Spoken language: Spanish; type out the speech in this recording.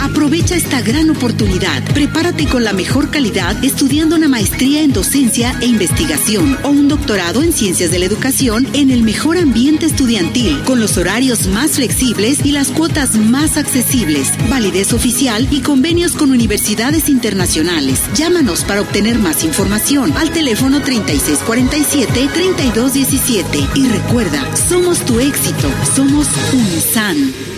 Aprovecha esta gran oportunidad. Prepárate con la mejor calidad estudiando una maestría en docencia e investigación o un doctorado en ciencias de la educación en el mejor ambiente estudiantil, con los horarios más flexibles y las cuotas más accesibles, validez oficial y convenios con universidades internacionales. Llámanos para obtener más información al teléfono 3647-3217 y recuerda, somos tu éxito, somos UNISAN.